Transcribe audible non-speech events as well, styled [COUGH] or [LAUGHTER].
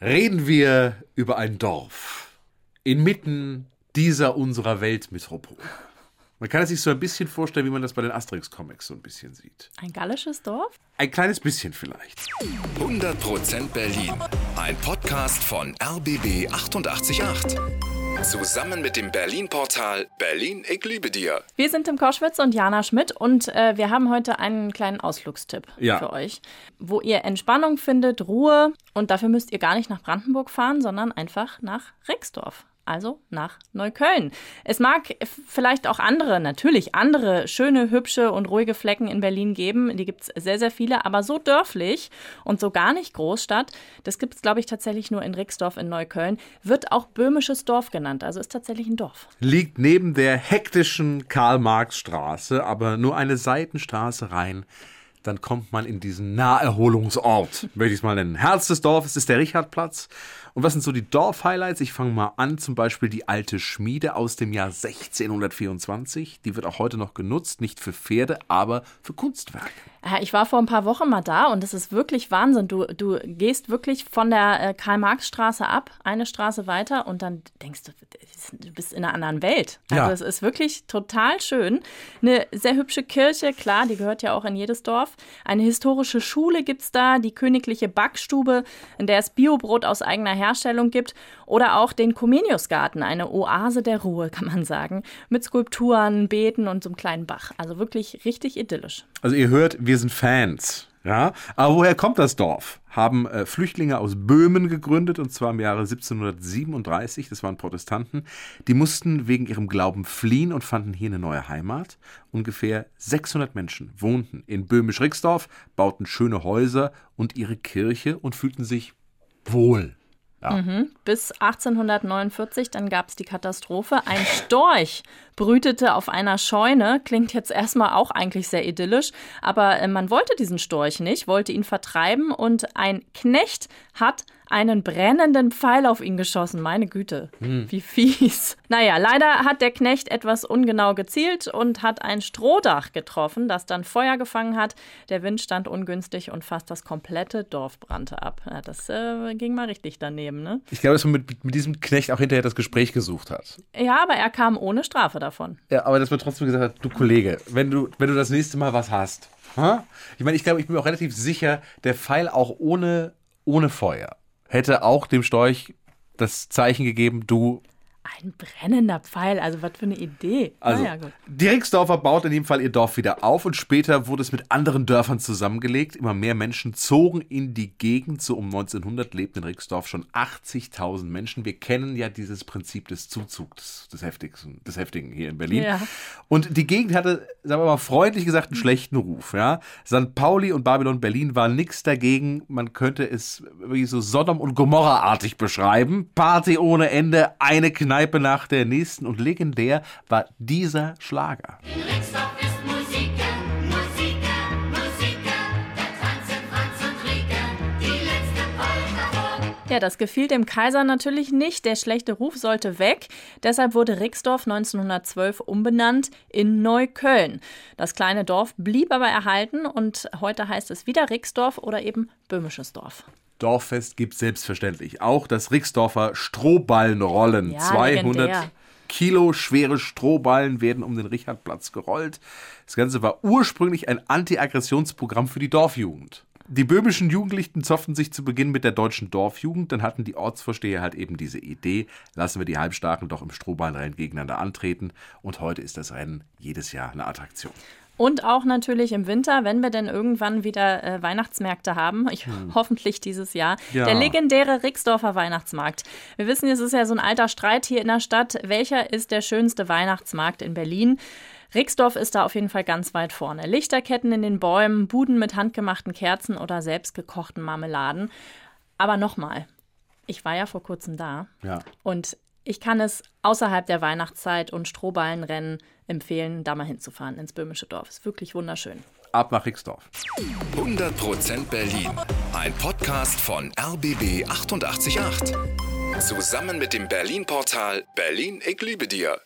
reden wir über ein Dorf inmitten dieser unserer Weltmetropole. Man kann es sich so ein bisschen vorstellen, wie man das bei den Asterix-Comics so ein bisschen sieht. Ein gallisches Dorf? Ein kleines bisschen vielleicht. 100% Berlin. Ein Podcast von RBB 888. Zusammen mit dem Berlin-Portal Berlin, ich liebe dir. Wir sind Tim Koschwitz und Jana Schmidt und äh, wir haben heute einen kleinen Ausflugstipp Ja. für euch, wo ihr Entspannung findet, Ruhe und dafür müsst ihr gar nicht nach Brandenburg fahren, sondern einfach nach Rixdorf. Also nach Neukölln. Es mag vielleicht auch andere, natürlich andere schöne, hübsche und ruhige Flecken in Berlin geben. Die gibt es sehr, sehr viele, aber so dörflich und so gar nicht Großstadt, das gibt es, glaube ich, tatsächlich nur in Rixdorf in Neukölln, wird auch Böhmisches Dorf genannt. Also ist tatsächlich ein Dorf. Liegt neben der hektischen Karl-Marx-Straße, aber nur eine Seitenstraße rein. Dann kommt man in diesen Naherholungsort, [LAUGHS] möchte ich es mal nennen. Herz des Dorfes ist der Richardplatz. Und was sind so die Dorf-Highlights? Ich fange mal an, zum Beispiel die alte Schmiede aus dem Jahr 1624. Die wird auch heute noch genutzt, nicht für Pferde, aber für Kunstwerke. Ja, ich war vor ein paar Wochen mal da und es ist wirklich Wahnsinn. Du, du gehst wirklich von der äh, Karl-Marx-Straße ab, eine Straße weiter und dann denkst du, du bist in einer anderen Welt. Also Ja. es ist wirklich total schön. Eine sehr hübsche Kirche, klar, die gehört ja auch in jedes Dorf. Eine historische Schule gibt's da, die königliche Backstube, in der es Biobrot aus eigener Herstellung gibt oder auch den Comeniusgarten, eine Oase der Ruhe, kann man sagen, mit Skulpturen, Beeten und so einem kleinen Bach. Also wirklich richtig idyllisch. Also ihr hört, wir sind Fans. Ja, aber woher kommt das Dorf? Haben äh, Flüchtlinge aus Böhmen gegründet und zwar im Jahre 1737. Das waren Protestanten. Die mussten wegen ihrem Glauben fliehen und fanden hier eine neue Heimat. Ungefähr 600 Menschen wohnten in Böhmisch-Rixdorf, bauten schöne Häuser und ihre Kirche und fühlten sich wohl. Bis 1849, dann gab es die Katastrophe. Ein Storch brütete auf einer Scheune. Klingt jetzt erstmal auch eigentlich sehr idyllisch, aber äh, man wollte diesen Storch nicht, wollte ihn vertreiben und ein Knecht hat einen brennenden Pfeil auf ihn geschossen. Meine Güte, wie fies. Naja, leider hat der Knecht etwas ungenau gezielt und hat ein Strohdach getroffen, das dann Feuer gefangen hat. Der Wind stand ungünstig und fast das komplette Dorf brannte ab. Ja, das äh, ging mal richtig daneben, ne? Ich glaube, dass man mit, mit diesem Knecht auch hinterher das Gespräch gesucht hat. Ja, aber er kam ohne Strafe davon. Ja, aber dass man trotzdem gesagt hat, du Kollege, wenn du, wenn du das nächste Mal was hast. Ha? Ich meine, ich glaube, ich bin mir auch relativ sicher, der Pfeil auch ohne, ohne Feuer hätte auch dem Storch das Zeichen gegeben, du. Ein brennender Pfeil, also was für eine Idee. Also, naja, gut. die Rixdorfer baut in dem Fall ihr Dorf wieder auf und später wurde es mit anderen Dörfern zusammengelegt. Immer mehr Menschen zogen in die Gegend. So um 1900 lebten in Rixdorf schon 80.000 Menschen. Wir kennen ja dieses Prinzip des Zuzugs, des Heftigen, des Heftigen hier in Berlin. Ja. Und die Gegend hatte, sagen wir mal freundlich gesagt, einen schlechten Ruf. Ja? St. Pauli und Babylon Berlin war nichts dagegen. Man könnte es wirklich so Sodom und Gomorra-artig beschreiben. Party ohne Ende, eine Kneipe nach der nächsten. Und legendär war dieser Schlager. In Rixdorf ist Musik, Musik, Musik. Der tanzen Franz und Rieke, die letzte Polka. Ja, das gefiel dem Kaiser natürlich nicht. Der schlechte Ruf sollte weg. Deshalb wurde Rixdorf 1912 umbenannt in Neukölln. Das kleine Dorf blieb aber erhalten und heute heißt es wieder Rixdorf oder eben Böhmisches Dorf. Dorffest gibt selbstverständlich auch das Rixdorfer Strohballenrollen. Ja, 200 legendär. Kilo schwere Strohballen werden um den Richardplatz gerollt. Das Ganze war ursprünglich ein Anti-Aggressionsprogramm für die Dorfjugend. Die böhmischen Jugendlichen zofften sich zu Beginn mit der deutschen Dorfjugend. Dann hatten die Ortsvorsteher halt eben diese Idee, lassen wir die Halbstarken doch im Strohballenrennen gegeneinander antreten. Und heute ist das Rennen jedes Jahr eine Attraktion. Und auch natürlich im Winter, wenn wir denn irgendwann wieder äh, Weihnachtsmärkte haben. Ich, [LAUGHS] Hoffentlich dieses Jahr. Ja. Der legendäre Rixdorfer Weihnachtsmarkt. Wir wissen, es ist ja so ein alter Streit hier in der Stadt. Welcher ist der schönste Weihnachtsmarkt in Berlin? Rixdorf ist da auf jeden Fall ganz weit vorne. Lichterketten in den Bäumen, Buden mit handgemachten Kerzen oder selbstgekochten Marmeladen. Aber nochmal, ich war ja vor kurzem da. Ja. Und ich kann es außerhalb der Weihnachtszeit und Strohballenrennen empfehlen, da mal hinzufahren ins Böhmische Dorf. Ist wirklich wunderschön. Ab nach Rixdorf. 100% Berlin. Ein Podcast von RBB 888. Zusammen mit dem Berlin-Portal Berlin, ich liebe dir.